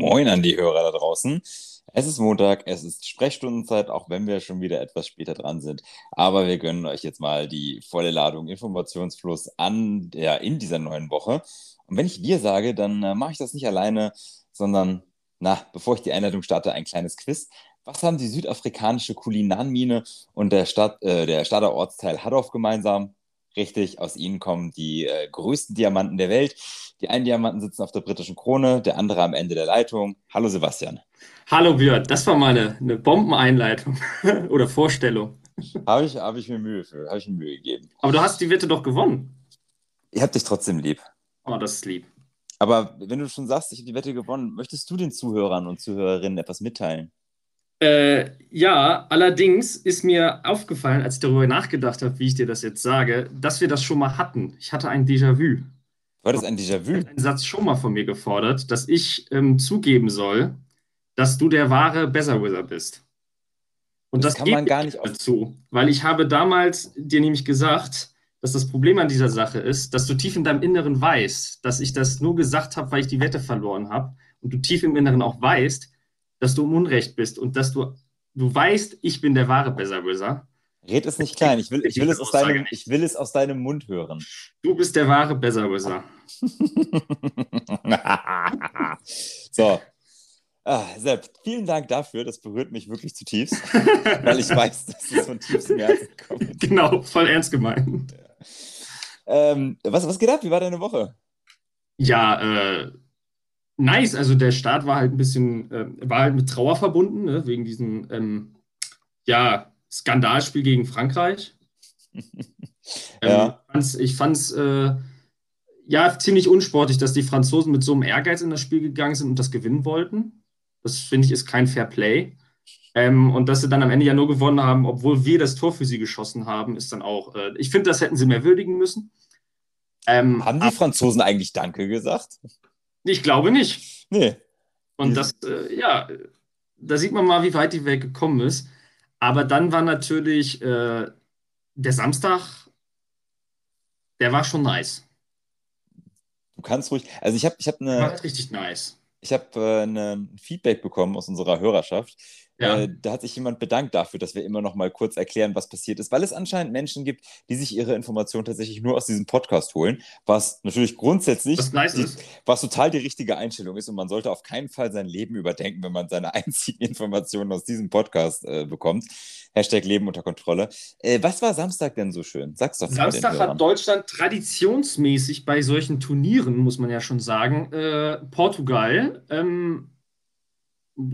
Moin an die Hörer da draußen. Es ist Montag, es ist Sprechstundenzeit, auch wenn wir schon wieder etwas später dran sind. Aber wir gönnen euch jetzt mal die volle Ladung Informationsfluss an ja, in dieser neuen Woche. Und wenn ich wir sage, dann äh, mache ich das nicht alleine, sondern, na, bevor ich die Einleitung starte, ein kleines Quiz. Was haben die südafrikanische Kulinarmine und der, Stadt, äh, der Stadter Ortsteil Hadorf gemeinsam? Richtig, aus ihnen kommen die äh, größten Diamanten der Welt. Die einen Diamanten sitzen auf der britischen Krone, der andere am Ende der Leitung. Hallo Sebastian. Hallo Björn, das war mal eine, eine Bombeneinleitung oder Vorstellung. Habe ich, hab ich mir Mühe für, habe ich mir Mühe gegeben. Aber du hast die Wette doch gewonnen. Ich habe dich trotzdem lieb. Oh, das ist lieb. Aber wenn du schon sagst, ich habe die Wette gewonnen, möchtest du den Zuhörern und Zuhörerinnen etwas mitteilen? Äh, ja, allerdings ist mir aufgefallen, als ich darüber nachgedacht habe, wie ich dir das jetzt sage, dass wir das schon mal hatten. Ich hatte ein Déjà-vu. War das ein Déjà-vu? Einen Satz schon mal von mir gefordert, dass ich ähm, zugeben soll, dass du der wahre Besserwisser bist. Und das, das kann man gar nicht dazu, weil ich habe damals dir nämlich gesagt, dass das Problem an dieser Sache ist, dass du tief in deinem Inneren weißt, dass ich das nur gesagt habe, weil ich die Wette verloren habe und du tief im Inneren auch weißt, dass du im Unrecht bist und dass du, du weißt, ich bin der wahre Besserwisser. Red es nicht klein, ich will, ich, will es aus deinem, ich will es aus deinem Mund hören. Du bist der wahre Besserwisser. so. Ah, Sepp, vielen Dank dafür. Das berührt mich wirklich zutiefst, weil ich weiß, dass es von tiefstem Herzen kommt. Genau, voll ernst gemeint. Ja. Ähm, was, was geht ab? Wie war deine Woche? Ja, äh, nice. Also der Start war halt ein bisschen, äh, war halt mit Trauer verbunden, ne? wegen diesem ähm, ja, Skandalspiel gegen Frankreich. ja. Ähm, ich fand es äh, ja ziemlich unsportlich, dass die Franzosen mit so einem Ehrgeiz in das Spiel gegangen sind und das gewinnen wollten. Das finde ich ist kein Fair Play. Ähm, und dass sie dann am Ende ja nur gewonnen haben, obwohl wir das Tor für sie geschossen haben, ist dann auch, äh, ich finde, das hätten sie mehr würdigen müssen. Ähm, haben die Franzosen eigentlich Danke gesagt? Ich glaube nicht. Nee. Und das, äh, ja, da sieht man mal, wie weit die Welt gekommen ist. Aber dann war natürlich äh, der Samstag, der war schon nice. Du kannst ruhig, also ich habe ich hab eine. War richtig nice. Ich habe äh, ein Feedback bekommen aus unserer Hörerschaft. Ja. Äh, da hat sich jemand bedankt dafür, dass wir immer noch mal kurz erklären, was passiert ist, weil es anscheinend Menschen gibt, die sich ihre Informationen tatsächlich nur aus diesem Podcast holen, was natürlich grundsätzlich, was, nice die, was total die richtige Einstellung ist und man sollte auf keinen Fall sein Leben überdenken, wenn man seine einzigen Informationen aus diesem Podcast äh, bekommt. Hashtag Leben unter Kontrolle. Äh, was war Samstag denn so schön? Sag's doch. Samstag hat Deutschland traditionsmäßig bei solchen Turnieren, muss man ja schon sagen, äh, Portugal ähm,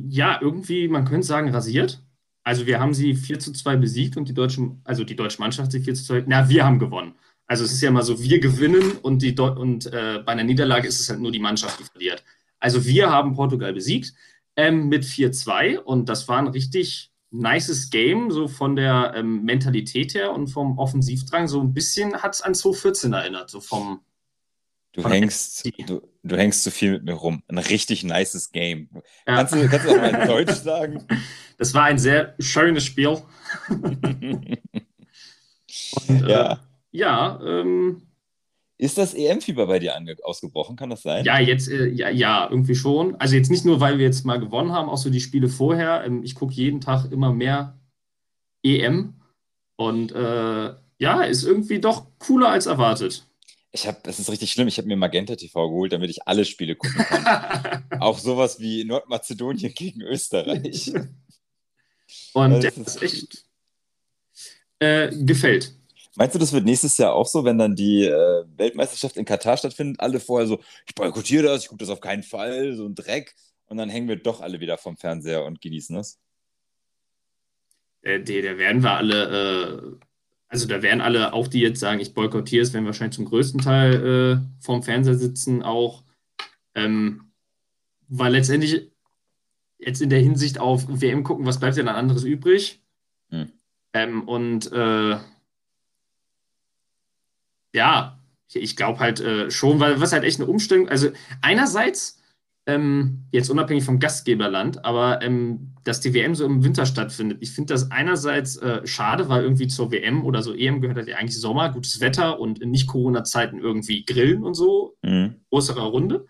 ja, irgendwie, man könnte sagen, rasiert. Also wir haben sie 4 zu 2 besiegt und die deutsche, also die deutsche Mannschaft sie 4 zu 2, na, wir haben gewonnen. Also es ist ja immer so, wir gewinnen und, die, und äh, bei einer Niederlage ist es halt nur die Mannschaft, die verliert. Also wir haben Portugal besiegt ähm, mit 4-2 und das war ein richtig nices Game, so von der ähm, Mentalität her und vom Offensivdrang. So ein bisschen hat es an 2014 erinnert, so vom, Du hängst, du, du, hängst zu viel mit mir rum. Ein richtig nices Game. Ja. Kannst, du, kannst du das mal in Deutsch sagen? Das war ein sehr schönes Spiel. Und, ja. Äh, ja, ähm, ist das EM-Fieber bei dir ausgebrochen? Kann das sein? Ja, jetzt, äh, ja, ja, irgendwie schon. Also jetzt nicht nur, weil wir jetzt mal gewonnen haben, auch so die Spiele vorher. Ähm, ich gucke jeden Tag immer mehr EM. Und äh, ja, ist irgendwie doch cooler als erwartet. Ich habe, das ist richtig schlimm, ich habe mir Magenta TV geholt, damit ich alle Spiele gucken kann. Auch sowas wie Nordmazedonien gegen Österreich. Und also das ist echt äh, gefällt. Meinst du, das wird nächstes Jahr auch so, wenn dann die äh, Weltmeisterschaft in Katar stattfindet? Alle vorher so, ich boykottiere das, ich gucke das auf keinen Fall, so ein Dreck. Und dann hängen wir doch alle wieder vom Fernseher und genießen das. Äh, da werden wir alle äh, also da werden alle, auch die jetzt sagen, ich boykottiere es, werden wahrscheinlich zum größten Teil äh, vorm Fernseher sitzen, auch, ähm, weil letztendlich jetzt in der Hinsicht auf WM gucken, was bleibt denn dann anderes übrig? Hm. Ähm, und äh, ja, ich, ich glaube halt äh, schon, weil was halt echt eine Umstellung, also einerseits ähm, jetzt unabhängig vom Gastgeberland, aber ähm, dass die WM so im Winter stattfindet. Ich finde das einerseits äh, schade, weil irgendwie zur WM oder so EM gehört halt ja eigentlich Sommer, gutes Wetter und in Nicht-Corona-Zeiten irgendwie Grillen und so, mhm. größerer Runde.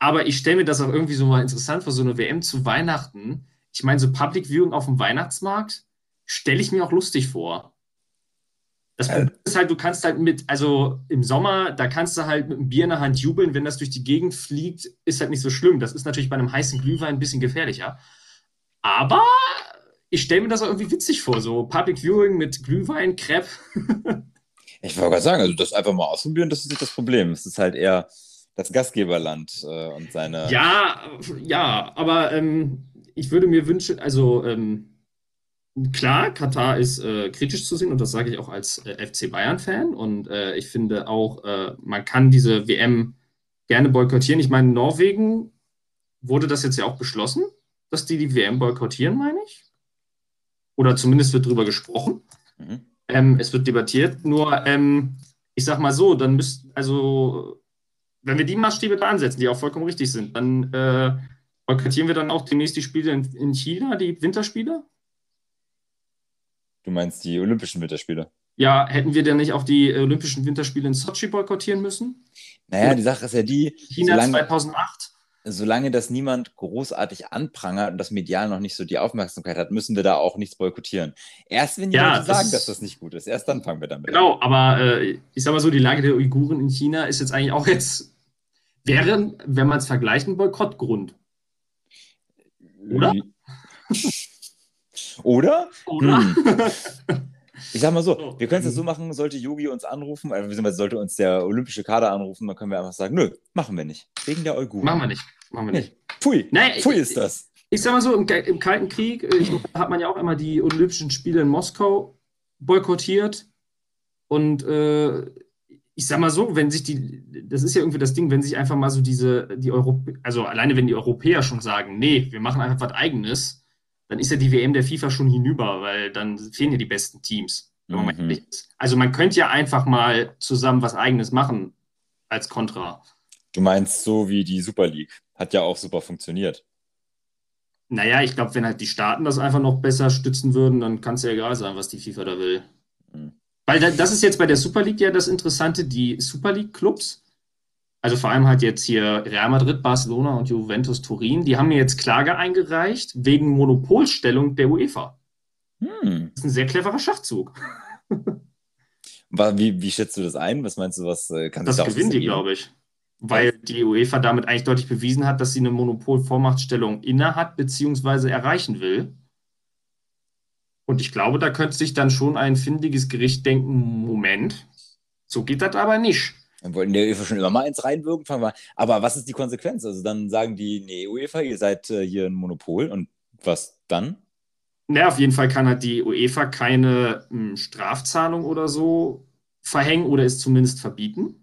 Aber ich stelle mir das auch irgendwie so mal interessant vor, so eine WM zu Weihnachten. Ich meine, so Public Viewing auf dem Weihnachtsmarkt stelle ich mir auch lustig vor. Das Problem ist halt, du kannst halt mit, also im Sommer, da kannst du halt mit einem Bier in der Hand jubeln, wenn das durch die Gegend fliegt, ist halt nicht so schlimm. Das ist natürlich bei einem heißen Glühwein ein bisschen gefährlicher. Aber ich stelle mir das auch irgendwie witzig vor, so Public Viewing mit Glühwein, Crepe. ich wollte gerade sagen, also das einfach mal ausprobieren, das ist nicht das Problem. Es ist halt eher das Gastgeberland äh, und seine. Ja, ja, aber ähm, ich würde mir wünschen, also ähm, klar, Katar ist äh, kritisch zu sehen und das sage ich auch als äh, FC Bayern-Fan. Und äh, ich finde auch, äh, man kann diese WM gerne boykottieren. Ich meine, Norwegen wurde das jetzt ja auch beschlossen, dass die die WM boykottieren, meine ich. Oder zumindest wird darüber gesprochen. Mhm. Ähm, es wird debattiert. Nur, ähm, ich sag mal so, dann müsst, also, wenn wir die Maßstäbe da ansetzen, die auch vollkommen richtig sind, dann äh, boykottieren wir dann auch demnächst die Spiele in, in China, die Winterspiele? Du meinst die Olympischen Winterspiele? Ja, hätten wir denn nicht auch die Olympischen Winterspiele in Sochi boykottieren müssen? Naja, Oder die Sache ist ja die. China solange, 2008? Solange das niemand großartig anprangert und das medial noch nicht so die Aufmerksamkeit hat, müssen wir da auch nichts boykottieren. Erst wenn die ja, Leute das sagen, dass das nicht gut ist, erst dann fangen wir damit genau, an. Genau, aber äh, ich sag mal so, die Lage der Uiguren in China ist jetzt eigentlich auch jetzt, wäre, wenn man es vergleicht, ein Boykottgrund. Oder? Oder? Oder? Hm. Ich sag mal so, wir können es ja so machen, sollte Yogi uns anrufen, also sollte uns der olympische Kader anrufen, dann können wir einfach sagen, nö, machen wir nicht. Wegen der Uiguren. Machen wir nicht. Machen wir nicht. Pfui. Nein, Pfui ist das. Ich, ich sag mal so, im, im Kalten Krieg äh, ich, hat man ja auch immer die Olympischen Spiele in Moskau boykottiert. Und äh, ich sag mal so, wenn sich die, das ist ja irgendwie das Ding, wenn sich einfach mal so diese, die Europäer, also alleine wenn die Europäer schon sagen, nee, wir machen einfach was eigenes, dann ist ja die WM der FIFA schon hinüber, weil dann fehlen ja die besten Teams. Mhm. Also man könnte ja einfach mal zusammen was eigenes machen als Kontra. Du meinst so wie die Super League. Hat ja auch super funktioniert. Naja, ich glaube, wenn halt die Staaten das einfach noch besser stützen würden, dann kann es ja egal sein, was die FIFA da will. Mhm. Weil das ist jetzt bei der Super League ja das Interessante, die Super League-Clubs also vor allem halt jetzt hier Real Madrid, Barcelona und Juventus Turin, die haben mir jetzt Klage eingereicht wegen Monopolstellung der UEFA. Hm. Das ist ein sehr cleverer Schachzug. Wie, wie schätzt du das ein? Was meinst du, was äh, kann Das da gewinnen die, glaube ich. Weil die UEFA damit eigentlich deutlich bewiesen hat, dass sie eine Monopolvormachtstellung innehat bzw. erreichen will. Und ich glaube, da könnte sich dann schon ein findiges Gericht denken: Moment, so geht das aber nicht. Dann wollten die UEFA schon immer mal ins reinwirken. Aber was ist die Konsequenz? Also dann sagen die, nee, UEFA, ihr seid äh, hier ein Monopol und was dann? Na, auf jeden Fall kann halt die UEFA keine m, hm, Strafzahlung oder so verhängen oder es zumindest verbieten.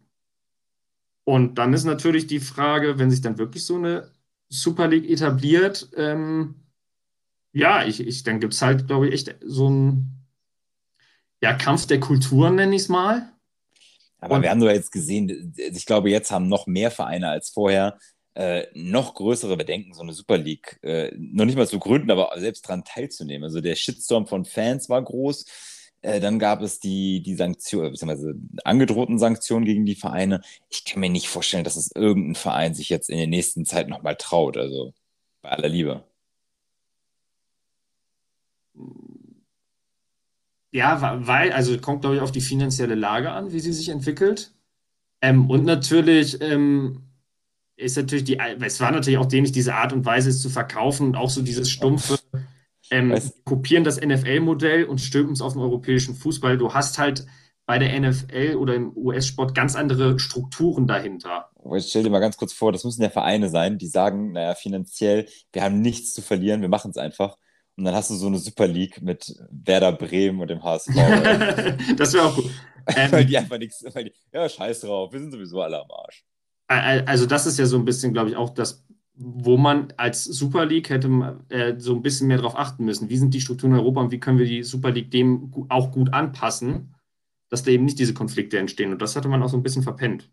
Und dann ist natürlich die Frage, wenn sich dann wirklich so eine Super League etabliert, ähm, ja, ich, ich, dann gibt es halt, glaube ich, echt so einen ja, Kampf der Kulturen, nenne ich es mal. Aber und wir haben doch jetzt gesehen, ich glaube, jetzt haben noch mehr Vereine als vorher äh, noch größere Bedenken, so eine Super League äh, noch nicht mal zu gründen, aber selbst daran teilzunehmen. Also der Shitstorm von Fans war groß. Äh, dann gab es die, die Sanktionen, beziehungsweise angedrohten Sanktionen gegen die Vereine. Ich kann mir nicht vorstellen, dass es irgendein Verein sich jetzt in der nächsten Zeit nochmal traut. Also bei aller Liebe. Ja, weil, also kommt, glaube ich, auf die finanzielle Lage an, wie sie sich entwickelt. Ähm, und natürlich ähm, ist natürlich die, es war natürlich auch dämlich, diese Art und Weise es zu verkaufen und auch so dieses stumpfe ähm, kopieren das NFL-Modell und stülpen es auf den europäischen Fußball. Du hast halt bei der NFL oder im US-Sport ganz andere Strukturen dahinter. Ich stell dir mal ganz kurz vor, das müssen ja Vereine sein, die sagen, naja, finanziell, wir haben nichts zu verlieren, wir machen es einfach. Und dann hast du so eine Super League mit Werder Bremen und dem HSV. das wäre auch gut. Ähm, weil die einfach nichts, die, ja, scheiß drauf, wir sind sowieso alle am Arsch. Also, das ist ja so ein bisschen, glaube ich, auch das, wo man als Super League hätte äh, so ein bisschen mehr darauf achten müssen. Wie sind die Strukturen in Europa und wie können wir die Super League dem auch gut anpassen, dass da eben nicht diese Konflikte entstehen. Und das hatte man auch so ein bisschen verpennt.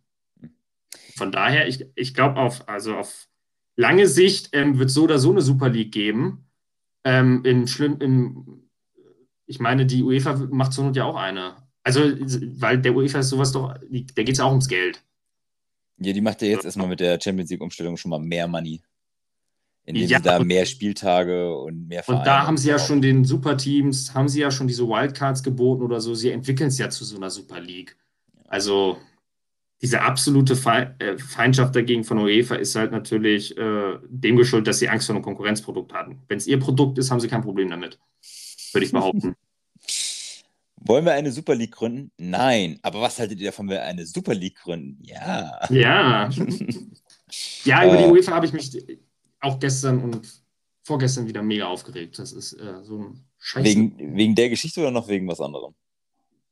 Von daher, ich, ich glaube, auf, also auf lange Sicht ähm, wird so oder so eine Super League geben. Ähm, in schlimm, in, ich meine, die UEFA macht zur Not ja auch eine. Also, weil der UEFA ist sowas doch, der geht es ja auch ums Geld. Ja, die macht ja jetzt erstmal mit der Champions League-Umstellung schon mal mehr Money. Indem Ja, sie da mehr Spieltage und mehr Und da Vereine haben sie ja schon den Superteams, haben sie ja schon diese Wildcards geboten oder so. Sie entwickeln es ja zu so einer Super League. Also diese absolute äh, Feindschaft dagegen von UEFA ist halt natürlich äh, dem geschuldet, dass sie Angst vor einem Konkurrenzprodukt hatten. Wenn es ihr Produkt ist, haben sie kein Problem damit. Würde ich behaupten. Wollen wir eine Super League gründen? Nein. Aber was haltet ihr davon, wenn wir eine Super League gründen? Ja. ja. Ja, über die Äh. UEFA habe ich mich auch gestern und vorgestern wieder mega aufgeregt. Das ist äh, so ein Scheiß. Wegen, wegen der Geschichte oder noch wegen was anderem?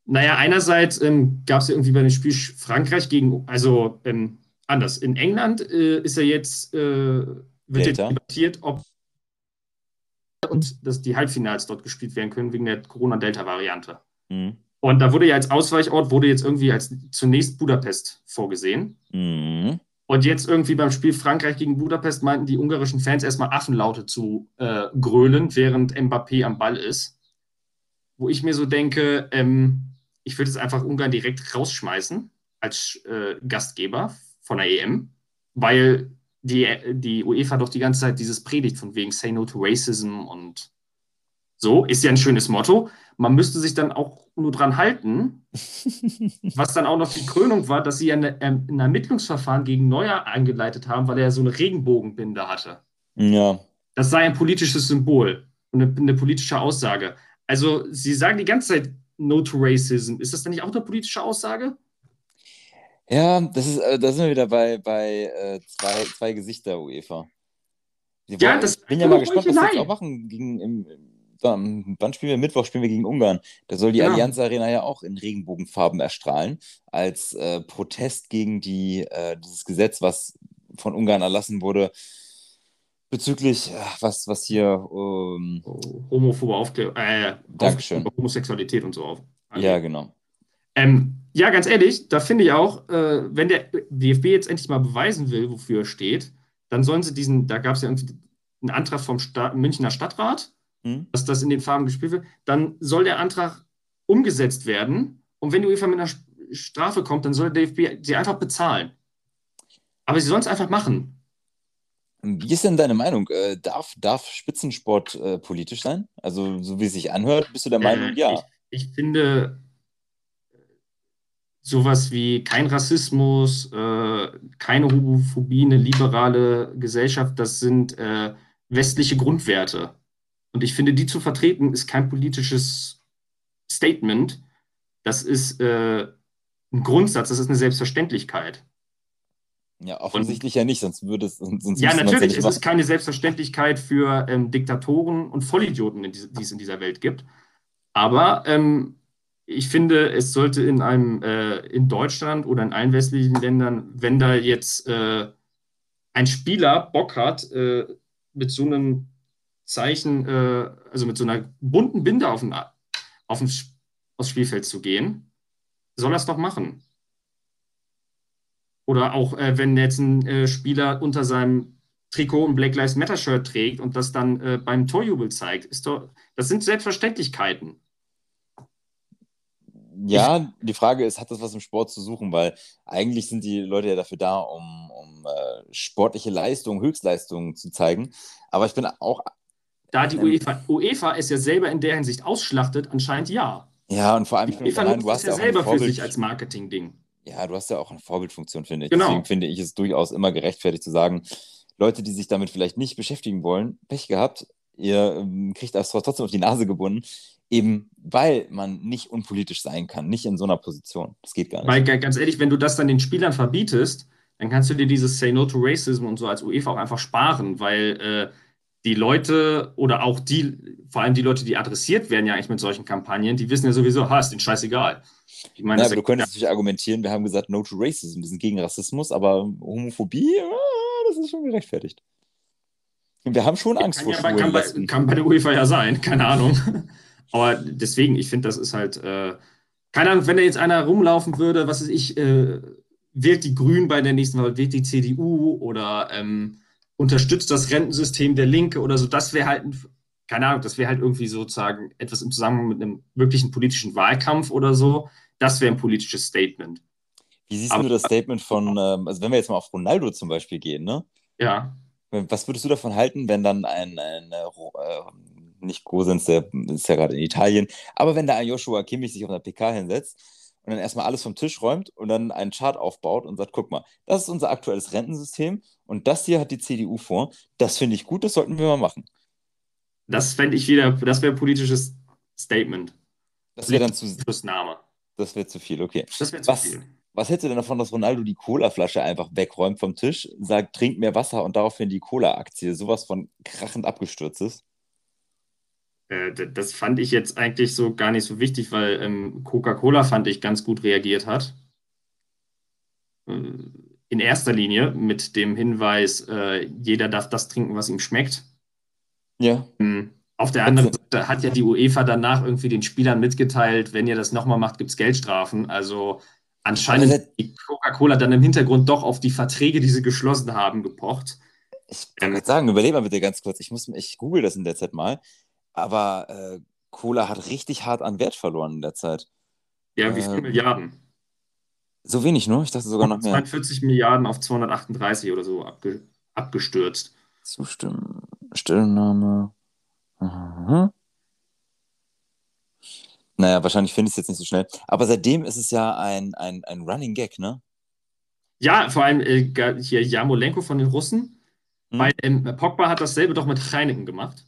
Naja, einerseits ähm, gab es ja irgendwie bei dem Spiel Frankreich gegen, also ähm, anders. In England äh, ist ja jetzt, äh, wird jetzt debattiert, ob und dass die Halbfinals dort gespielt werden können wegen der Corona-Delta-Variante. Mhm. Und da wurde ja als Ausweichort, wurde jetzt irgendwie als zunächst Budapest vorgesehen. Mhm. Und jetzt irgendwie beim Spiel Frankreich gegen Budapest meinten die ungarischen Fans erstmal Affenlaute zu äh, grölen, während Mbappé am Ball ist. Wo ich mir so denke, ähm, ich würde jetzt einfach Ungarn direkt rausschmeißen als äh, Gastgeber von der EM, weil die, die UEFA doch die ganze Zeit dieses predigt von wegen Say No to Racism und so, ist ja ein schönes Motto. Man müsste sich dann auch nur dran halten, was dann auch noch die Krönung war, dass sie ja eine, ähm, ein Ermittlungsverfahren gegen Neuer eingeleitet haben, weil er so eine Regenbogenbinde hatte. Ja. Das sei ein politisches Symbol und eine, eine politische Aussage. Also, sie sagen die ganze Zeit No to Racism. Ist das dann nicht auch eine politische Aussage? Ja, das ist, äh, da sind wir wieder bei, bei äh, zwei, zwei Gesichter UEFA. Ja, wollen- das- ich bin ja mal gespannt, was sie jetzt auch machen. Gegen, im, im, am- wann spielen wir? Mittwoch spielen wir gegen Ungarn. Da soll die Genau. Allianz Arena ja auch in Regenbogenfarben erstrahlen, als äh, Protest gegen die, äh, dieses Gesetz, was von Ungarn erlassen wurde, bezüglich, äh, was, was hier, ähm, Homophobe Aufklärung, äh, Dankeschön. Homosexualität und so auf. ja, genau. Ähm, ja, ganz ehrlich, da finde ich auch, äh, wenn der DFB jetzt endlich mal beweisen will, wofür er steht, dann sollen sie diesen, da gab es ja irgendwie einen Antrag vom Sta Münchner Stadtrat, Hm? dass das in den Farben gespielt wird, dann soll der Antrag umgesetzt werden. Und wenn die UEFA mit einer St- Strafe kommt, dann soll der DFB sie einfach bezahlen. Aber sie sollen es einfach machen. Wie ist denn deine Meinung? Äh, darf, darf Spitzensport äh, politisch sein? Also, so wie es sich anhört, bist du der Meinung, Äh, ja. Ich, ich finde sowas wie kein Rassismus, äh, keine Homophobie, eine liberale Gesellschaft, das sind äh, westliche Grundwerte. Und ich finde, die zu vertreten, ist kein politisches Statement. Das ist äh, ein Grundsatz, das ist eine Selbstverständlichkeit. Ja, offensichtlich ja nicht, sonst würde es, sonst Ja, natürlich, es ist keine Selbstverständlichkeit für ähm, Diktatoren und Vollidioten, diese- die es in dieser Welt gibt. Aber ähm, ich finde, es sollte in einem, äh, in Deutschland oder in allen westlichen Ländern, wenn da jetzt äh, ein Spieler Bock hat, äh, mit so einem Zeichen, äh, also mit so einer bunten Binde auf ein, auf Sp- aufs Spielfeld zu gehen, soll er es doch machen. Oder auch, äh, wenn jetzt ein äh, Spieler unter seinem Trikot ein Black Lives Matter Shirt trägt und das dann äh, beim Torjubel zeigt, ist doch, das sind Selbstverständlichkeiten. Ja, die Frage ist, hat das was im Sport zu suchen? Weil eigentlich sind die Leute ja dafür da, um, um äh, sportliche Leistung, Höchstleistungen zu zeigen. Aber ich bin auch, Da die Ähm. UEFA, UEFA es ja selber in der Hinsicht ausschlachtet, anscheinend ja. ja, und vor allem, Die ich bin du es hast ja selber für sich als Marketing-Ding. Ja, du hast ja auch eine Vorbildfunktion, finde ich. Genau. Deswegen finde ich es durchaus immer gerechtfertigt zu sagen, Leute, die sich damit vielleicht nicht beschäftigen wollen, Pech gehabt, ihr ähm, kriegt das trotzdem auf die Nase gebunden, eben weil man nicht unpolitisch sein kann, nicht in so einer Position. Das geht gar nicht. Weil ga- ganz ehrlich, wenn du das dann den Spielern verbietest, dann kannst du dir dieses Say No to Racism und so als UEFA auch einfach sparen, weil äh, die Leute oder auch die, vor allem die Leute, die adressiert werden ja eigentlich mit solchen Kampagnen, die wissen ja sowieso, ha, ist denen scheißegal. Ich meine, Ja, aber du könntest natürlich argumentieren, wir haben gesagt No to Racism, wir sind gegen Rassismus, aber Homophobie, ah, das ist schon gerechtfertigt. Und wir haben schon Angst vor ja, schwulen kann, bei, kann bei der UEFA ja sein, keine Ahnung. Aber deswegen, ich finde, das ist halt, äh, keine Ahnung, wenn da jetzt einer rumlaufen würde, was weiß ich, äh, wählt die Grünen bei der nächsten Wahl, wählt die CDU oder ähm, unterstützt das Rentensystem der Linke oder so, das wäre halt, ein, keine Ahnung, das wäre halt irgendwie sozusagen etwas im Zusammenhang mit einem wirklichen politischen Wahlkampf oder so. Das wäre ein politisches Statement. Wie siehst Aber, du das Statement von, ähm, also wenn wir jetzt mal auf Ronaldo zum Beispiel gehen, ne? Ja. Was würdest du davon halten, wenn dann ein, ein äh, nicht Gosens, der ist ja gerade in Italien, aber wenn da ein Joshua Kimmich sich auf einer PK hinsetzt und dann erstmal alles vom Tisch räumt und dann einen Chart aufbaut und sagt, guck mal, das ist unser aktuelles Rentensystem und das hier hat die CDU vor, das finde ich gut, das sollten wir mal machen. Das fände ich wieder, das wäre politisches Statement. Das wäre dann zu. Schlussname. Das wäre zu viel, okay. Das wäre zu was, viel. Was hältst du denn davon, dass Ronaldo die Cola-Flasche einfach wegräumt vom Tisch, sagt, trink mehr Wasser und daraufhin die Cola-Aktie sowas von krachend abgestürzt ist? Äh, das fand ich jetzt eigentlich so gar nicht so wichtig, weil ähm, Coca-Cola fand ich ganz gut reagiert hat. Äh, in erster Linie mit dem Hinweis, äh, jeder darf das trinken, was ihm schmeckt. Ja. Ähm, auf der anderen Seite hat ja die UEFA danach irgendwie den Spielern mitgeteilt, wenn ihr das nochmal macht, gibt es Geldstrafen. Also anscheinend hat Coca-Cola dann im Hintergrund doch auf die Verträge, die sie geschlossen haben, gepocht. Ich kann ähm, sagen, überlebe mal bitte ganz kurz. Ich, muss, ich google das in der Zeit mal. Aber äh, Cola hat richtig hart an Wert verloren in der Zeit. Ja, wie viele ähm, Milliarden? So wenig nur? Ich dachte sogar noch mehr. 42 Milliarden auf 238 oder so abge abgestürzt. Zustimmen. Stellungnahme. Aha. Naja, wahrscheinlich finde ich es jetzt nicht so schnell. Aber seitdem ist es ja ein, ein, ein Running Gag, ne? Ja, vor allem äh, hier Jamolenko von den Russen. Hm. Weil ähm, Pogba hat dasselbe doch mit Heineken gemacht.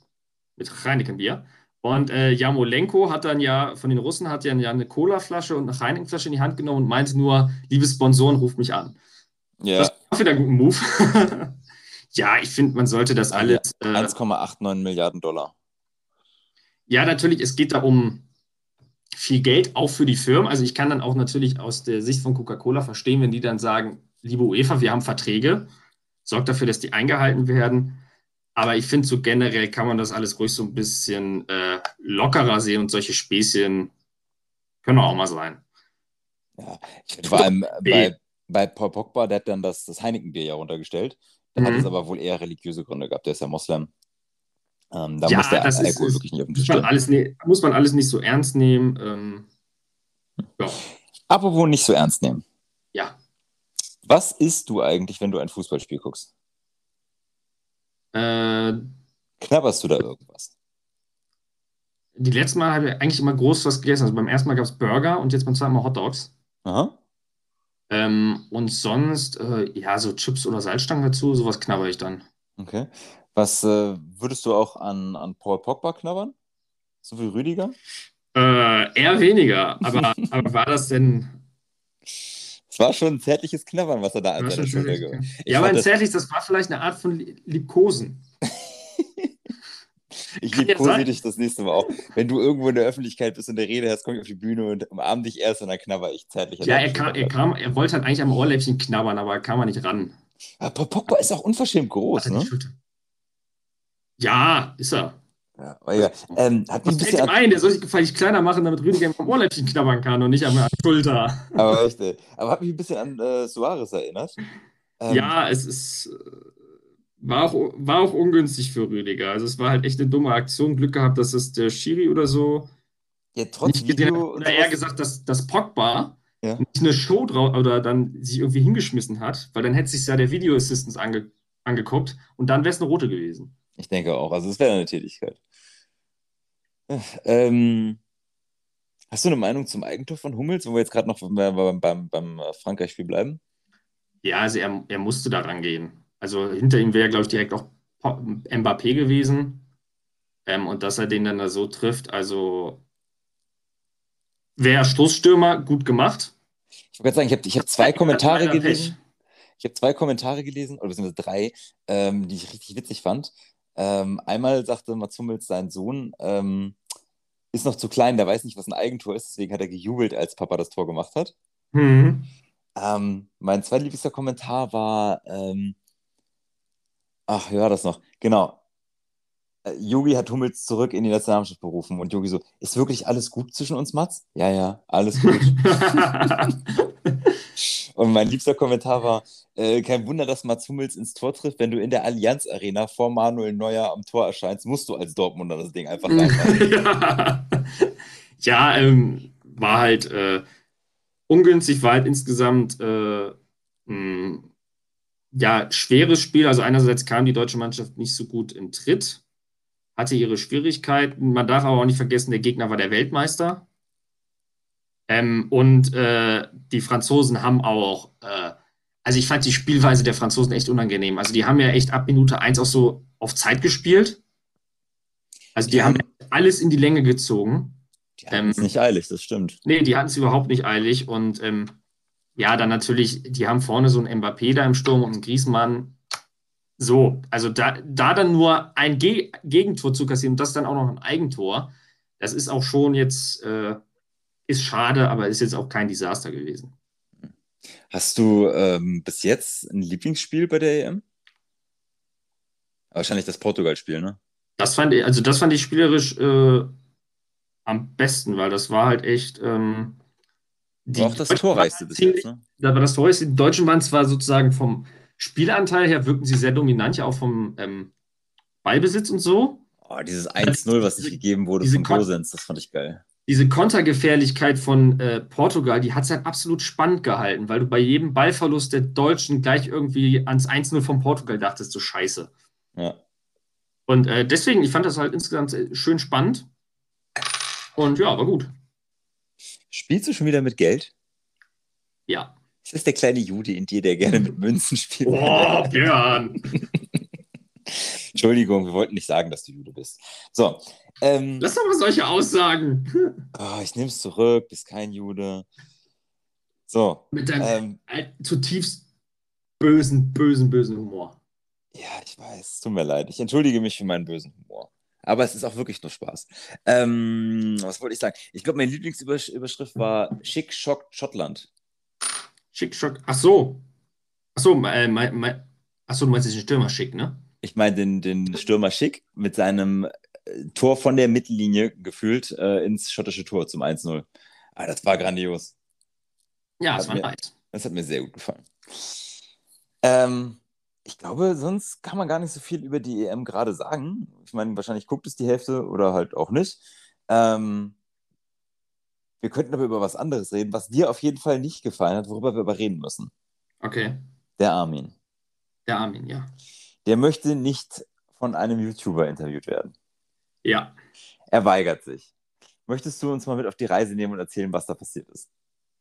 Mit Heineken-Bier. Und äh, Jamolenko hat dann ja von den Russen hat ja eine Cola-Flasche und eine Heineken-Flasche in die Hand genommen und meinte nur, liebe Sponsoren, ruft mich an. Ja. Das war wieder ein guter Move. ja, ich finde, man sollte das alles. Äh, 1,89 Milliarden Dollar. Ja, natürlich, es geht da um viel Geld, auch für die Firmen. Also ich kann dann auch natürlich aus der Sicht von Coca-Cola verstehen, wenn die dann sagen, liebe UEFA, wir haben Verträge, sorgt dafür, dass die eingehalten werden. Aber ich finde, so generell kann man das alles ruhig so ein bisschen äh, lockerer sehen und solche Späßchen können auch mal sein. Ja, ich finde vor allem bei, bei Paul Pogba, der hat dann das, das Heineken-Bier ja runtergestellt. Der mhm. hat es aber wohl eher religiöse Gründe gehabt. Der ist ja Moslem. Ähm, da ja, muss der Alkohol ist, wirklich nicht auf den Tisch muss alles, ne, muss man alles nicht so ernst nehmen. Ähm, ja. Apropos nicht so ernst nehmen. Ja. Was isst du eigentlich, wenn du ein Fußballspiel guckst? Äh, Knabberst du da irgendwas? Die letzten Mal habe ich eigentlich immer groß was gegessen. Also beim ersten Mal gab es Burger und jetzt beim zweiten Mal Hot Dogs. Aha. Ähm, und sonst, äh, ja, so Chips oder Salzstangen dazu, sowas knabber ich dann. Okay. Was äh, würdest du auch an, an Paul Pogba knabbern? So wie Rüdiger? Äh, eher weniger. Aber, aber war das denn. Es war schon ein zärtliches Knabbern, was er da an seiner Schulter gemacht hat. Ja, aber ein zärtliches, das war vielleicht eine Art von Liebkosen. ich liebkose dich das nächste Mal auch. Wenn du irgendwo in der Öffentlichkeit bist und der Rede hast, komm ich auf die Bühne und umarm dich erst und dann knabber ich zärtlich. Ja, er kam, er kam, er wollte halt eigentlich am Ohrläppchen knabbern, aber kam er nicht ran. Aber Pogba ist auch unverschämt groß, ne? Ja, ist er. Ja, ja. Ähm, hat fällt ihm ein? Der soll sich gefällig kleiner machen, damit Rüdiger am Ohrläppchen knabbern kann und nicht an der Schulter. Aber echt, ey. Aber hat mich ein bisschen an äh, Suarez erinnert. Ähm, ja, es ist. Äh, war auch, war auch ungünstig für Rüdiger. Also, es war halt echt eine dumme Aktion. Glück gehabt, dass es der Schiri oder so. Ja, trotz nicht Video Oder eher gesagt, dass, dass Pogba ja. nicht eine Show drauf oder dann sich irgendwie hingeschmissen hat, weil dann hätte sich ja der Video Assistance ange, angeguckt und dann wäre es eine rote gewesen. Ich denke auch. Also es wäre eine Tätigkeit. Ähm, hast du eine Meinung zum Eigentor von Hummels, wo wir jetzt gerade noch beim, beim, beim Frankreich-Spiel bleiben? Ja, also er, er musste da rangehen. Also hinter ihm wäre, glaube ich, direkt auch Mbappé gewesen. Ähm, und dass er den dann da so trifft, also wäre Stoßstürmer gut gemacht. Ich wollte sagen, ich habe ich hab zwei Kommentare gelesen. Ich habe zwei Kommentare gelesen, oder beziehungsweise drei, ähm, die ich richtig witzig fand. Ähm, einmal sagte Mats Hummels, sein Sohn ähm, ist noch zu klein, der weiß nicht, was ein Eigentor ist, deswegen hat er gejubelt, als Papa das Tor gemacht hat. Mhm. Ähm, mein zweitliebster Kommentar war, ähm, ach, hör das noch, genau. Yogi hat Hummels zurück in die Nationalmannschaft berufen und Yogi so, ist wirklich alles gut zwischen uns, Mats? Ja, ja, alles gut. Und mein liebster Kommentar war: äh, Kein Wunder, dass Mats Hummels ins Tor trifft. Wenn du in der Allianz Arena vor Manuel Neuer am Tor erscheinst, musst du als Dortmunder das Ding einfach reinmachen. ja, ähm, war halt. Äh, ungünstig, war halt insgesamt äh, ein ja, schweres Spiel. Also einerseits kam die deutsche Mannschaft nicht so gut in Tritt, hatte ihre Schwierigkeiten. Man darf aber auch nicht vergessen, der Gegner war der Weltmeister. Ähm, und äh, die Franzosen haben auch, äh, also ich fand die Spielweise der Franzosen echt unangenehm. Also die haben ja echt ab Minute 1 auch so auf Zeit gespielt. Also die ja. haben alles in die Länge gezogen. Die hatten es ähm, nicht eilig, das stimmt. Nee, die hatten es überhaupt nicht eilig. Und ähm, ja, dann natürlich, die haben vorne so einen Mbappé da im Sturm und einen Griezmann. So, also da, da dann nur ein Ge Gegentor zu kassieren und das dann auch noch ein Eigentor, das ist auch schon jetzt, äh, ist schade, aber ist jetzt auch kein Desaster gewesen. Hast du ähm, bis jetzt ein Lieblingsspiel bei der EM? Wahrscheinlich das Portugal-Spiel, ne? Das fand ich, also das fand ich spielerisch äh, am besten, weil das war halt echt. Ähm, die war auch das Torreichste bis jetzt, ne? Da war das Torreichste. Die Deutschen waren zwar sozusagen vom Spielanteil her, wirkten sie sehr dominant, ja auch vom ähm, Ballbesitz und so. Oh, dieses 1-0, was nicht gegeben wurde von Gosens, das fand ich geil. Diese Kontergefährlichkeit von äh, Portugal, die hat es halt absolut spannend gehalten, weil du bei jedem Ballverlust der Deutschen gleich irgendwie ans 1-0 von Portugal dachtest, so scheiße. Ja. Und äh, deswegen, ich fand das halt insgesamt schön spannend. Und ja, war gut. Spielst du schon wieder mit Geld? Ja. Ist das der kleine Jude in dir, der gerne mit Münzen spielt? Oh, Björn! Entschuldigung, wir wollten nicht sagen, dass du Jude bist. So. Ähm, Lass doch mal solche Aussagen. Oh, ich nehme es zurück, bist kein Jude. So. Mit deinem ähm, zutiefst bösen, bösen, bösen Humor. Ja, ich weiß. Tut mir leid. Ich entschuldige mich für meinen bösen Humor. Aber es ist auch wirklich nur Spaß. Ähm, was wollte ich sagen? Ich glaube, meine Lieblingsüberschrift war Schick Schock Schottland. Schick Schock. Ach so. Ach so, äh, mein, mein, ach so, du meinst den Stürmer Schick, ne? Ich meine den, den Stürmer Schick mit seinem äh, Tor von der Mittellinie gefühlt äh, ins schottische Tor zum 1-0. Ah, das war grandios. Ja, das, das war mir, nice. Das hat mir sehr gut gefallen. Ähm, ich glaube, sonst kann man gar nicht so viel über die EM gerade sagen. Ich meine, wahrscheinlich guckt es die Hälfte oder halt auch nicht. Ähm, wir könnten aber über was anderes reden, was dir auf jeden Fall nicht gefallen hat, worüber wir aber reden müssen. Okay. Der Armin. Der Armin, ja. Der möchte nicht von einem YouTuber interviewt werden. Ja. Er weigert sich. Möchtest du uns mal mit auf die Reise nehmen und erzählen, was da passiert ist?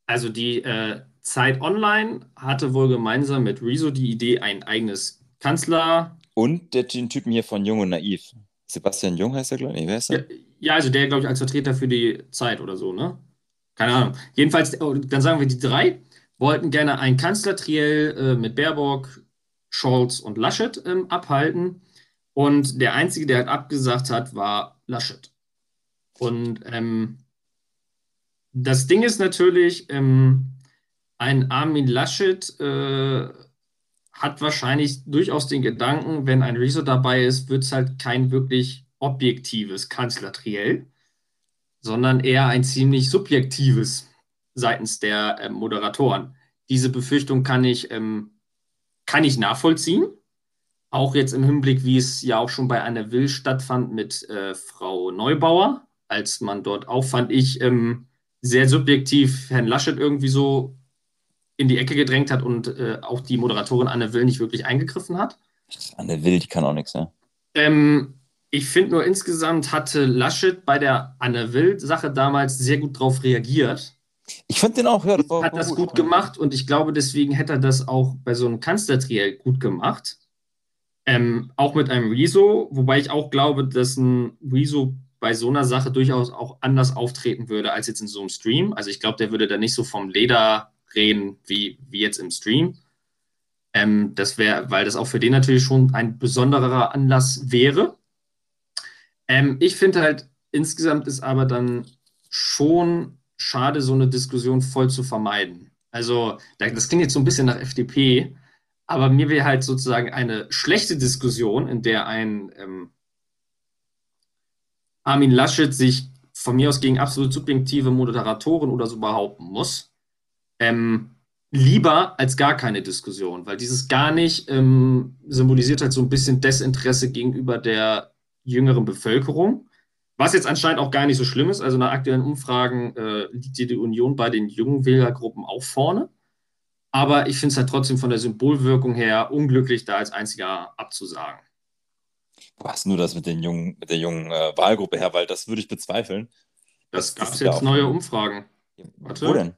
Also die äh, Zeit Online hatte wohl gemeinsam mit Rezo die Idee, ein eigenes Kanzler. Und der, den Typen hier von Jung und Naiv. Sebastian Jung heißt er, glaube ich. Wer ist er? Ja, ja, also der, glaube ich, als Vertreter für die Zeit oder so, ne? Keine Ahnung. Jedenfalls, oh, dann sagen wir, die drei wollten gerne ein Kanzlertriell äh, mit Baerbock, Scholz und Laschet ähm, abhalten. Und der Einzige, der halt abgesagt hat, war Laschet. Und ähm, das Ding ist natürlich, ähm, ein Armin Laschet äh, hat wahrscheinlich durchaus den Gedanken, wenn ein Rezo dabei ist, wird es halt kein wirklich objektives Kanzlertriell, sondern eher ein ziemlich subjektives seitens der äh, Moderatoren. Diese Befürchtung kann ich, ähm, kann ich nachvollziehen. Auch jetzt im Hinblick, wie es ja auch schon bei Anne Will stattfand mit äh, Frau Neubauer, als man dort auch, fand ich, ähm, sehr subjektiv Herrn Laschet irgendwie so in die Ecke gedrängt hat und äh, auch die Moderatorin Anne Will nicht wirklich eingegriffen hat. Anne Will, die kann auch nichts, ja. Ähm, ich finde nur insgesamt hatte Laschet bei der Anne Will-Sache damals sehr gut darauf reagiert. Ich fand den auch, ja, das war hat das gut, gut gemacht und ich glaube, deswegen hätte er das auch bei so einem Kanzlertriell gut gemacht. Ähm, auch mit einem Rezo, wobei ich auch glaube, dass ein Rezo bei so einer Sache durchaus auch anders auftreten würde als jetzt in so einem Stream. Also ich glaube, der würde da nicht so vom Leder reden wie, wie jetzt im Stream. Ähm, das wäre, weil das auch für den natürlich schon ein besonderer Anlass wäre. Ähm, ich finde halt, insgesamt ist aber dann schon schade, so eine Diskussion voll zu vermeiden. Also, das klingt jetzt so ein bisschen nach FDP, aber mir wäre halt sozusagen eine schlechte Diskussion, in der ein ähm, Armin Laschet sich von mir aus gegen absolut subjektive Moderatoren oder so behaupten muss. Ähm, lieber als gar keine Diskussion, weil dieses gar nicht ähm, symbolisiert halt so ein bisschen Desinteresse gegenüber der jüngeren Bevölkerung. Was jetzt anscheinend auch gar nicht so schlimm ist. Also nach aktuellen Umfragen äh, liegt die Union bei den jungen Wählergruppen auch vorne. Aber ich finde es halt trotzdem von der Symbolwirkung her unglücklich, da als einziger abzusagen. Wo hast du das mit, den jungen, mit der jungen äh, Wahlgruppe her? Weil das würde ich bezweifeln. Das, das gab es jetzt neue Umfragen. Warte. Wo denn?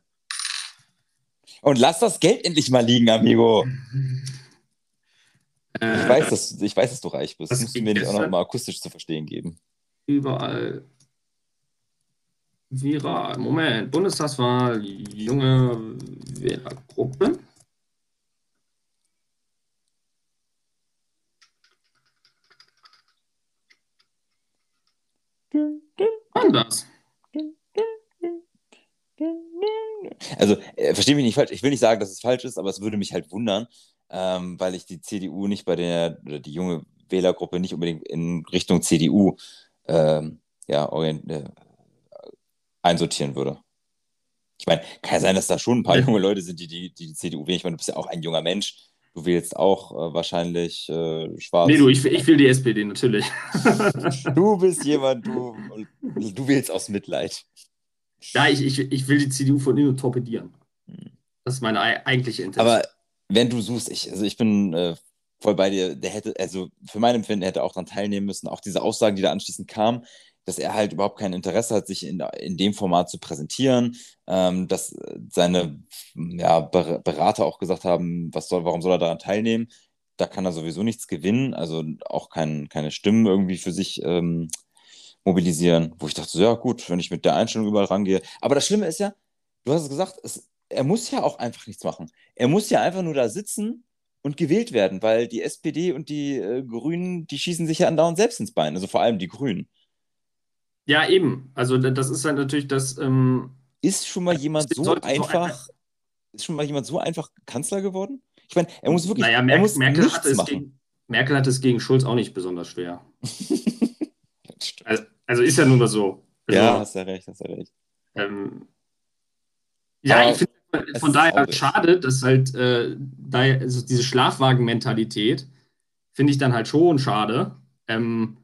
Und lass das Geld endlich mal liegen, Amigo. Äh, ich, weiß, dass, ich weiß, dass du reich bist. Das musst du mir nicht auch noch mal akustisch zu verstehen geben. Überall viral. Moment, Bundestagswahl, junge Wählergruppe. Anders. Also, äh, verstehe mich nicht falsch. Ich will nicht sagen, dass es falsch ist, aber es würde mich halt wundern, ähm, weil ich die CDU nicht bei der, oder die junge Wählergruppe nicht unbedingt in Richtung CDU ähm, ja, orient, äh, einsortieren würde. Ich meine, kann ja sein, dass da schon ein paar junge Leute sind, die die, die, die CDU wählen. Ich meine, du bist ja auch ein junger Mensch. Du wählst auch äh, wahrscheinlich äh, schwarz. Nee, du, ich, ich will die SPD natürlich. du bist jemand, du, du wählst aus Mitleid. Ja, ich, ich, ich will die CDU von innen torpedieren. Hm. Das ist meine eigentliche Intention. Aber wenn du suchst, ich, also ich bin äh, voll bei dir, der hätte, also für mein Empfinden, hätte auch daran teilnehmen müssen. Auch diese Aussagen, die da anschließend kamen, dass er halt überhaupt kein Interesse hat, sich in, in dem Format zu präsentieren, ähm, dass seine ja, Berater auch gesagt haben, was soll, warum soll er daran teilnehmen? Da kann er sowieso nichts gewinnen, also auch kein, keine Stimmen irgendwie für sich ähm, mobilisieren, wo ich dachte, so, ja gut, wenn ich mit der Einstellung überall rangehe. Aber das Schlimme ist ja, du hast es gesagt, es, er muss ja auch einfach nichts machen. Er muss ja einfach nur da sitzen und gewählt werden, weil die SPD und die äh, Grünen, die schießen sich ja andauernd selbst ins Bein, also vor allem die Grünen. Ja, eben. Also das ist halt natürlich das. Ähm, ist schon mal jemand so einfach, ist schon mal jemand so einfach Kanzler geworden? Ich meine, er muss wirklich. Naja, Mer muss Merkel, hat es gegen, Merkel hat es gegen Schulz auch nicht besonders schwer. also, also, ist ja nun mal so. Also, ja, hast ja recht, hast ja recht. Ähm, ja, Aber ich finde von daher halt schade, dass halt äh, da, also diese Schlafwagen-Mentalität finde ich dann halt schon schade. Ähm,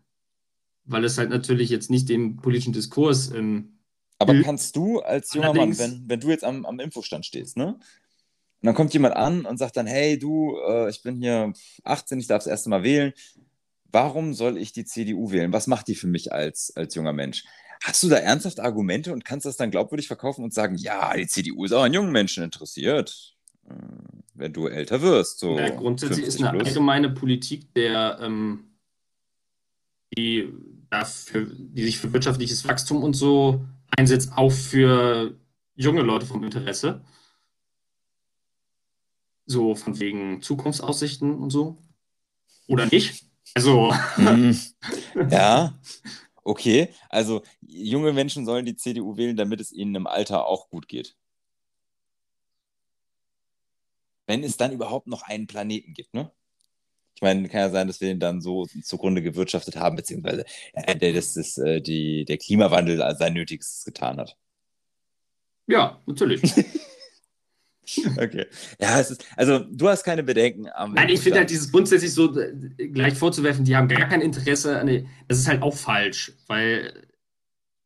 weil es halt natürlich jetzt nicht dem politischen Diskurs. Ähm, aber kannst du als junger Mann, wenn, wenn du jetzt am, am Infostand stehst, ne? Und dann kommt jemand an und sagt dann, hey, du, äh, ich bin hier 18, ich darf das erste Mal wählen. Warum soll ich die CDU wählen? Was macht die für mich als, als junger Mensch? Hast du da ernsthaft Argumente und kannst das dann glaubwürdig verkaufen und sagen, ja, die CDU ist auch an jungen Menschen interessiert, äh, wenn du älter wirst? So ja, grundsätzlich ist eine plus. allgemeine Politik der ähm, die, dafür, die sich für wirtschaftliches Wachstum und so einsetzt, auch für junge Leute vom Interesse. So von wegen Zukunftsaussichten und so. Oder nicht? Also. Hm. ja, okay. Also junge Menschen sollen die CDU wählen, damit es ihnen im Alter auch gut geht. Wenn es dann überhaupt noch einen Planeten gibt, ne? Ich meine, kann ja sein, dass wir ihn dann so zugrunde gewirtschaftet haben, beziehungsweise äh, dass das, äh, die, der Klimawandel sein Nötigstes getan hat. Ja, natürlich. okay. Ja, es ist, also du hast keine Bedenken am. Nein, ich finde halt dieses grundsätzlich so äh, gleich vorzuwerfen, die haben gar kein Interesse an. Das ist halt auch falsch, weil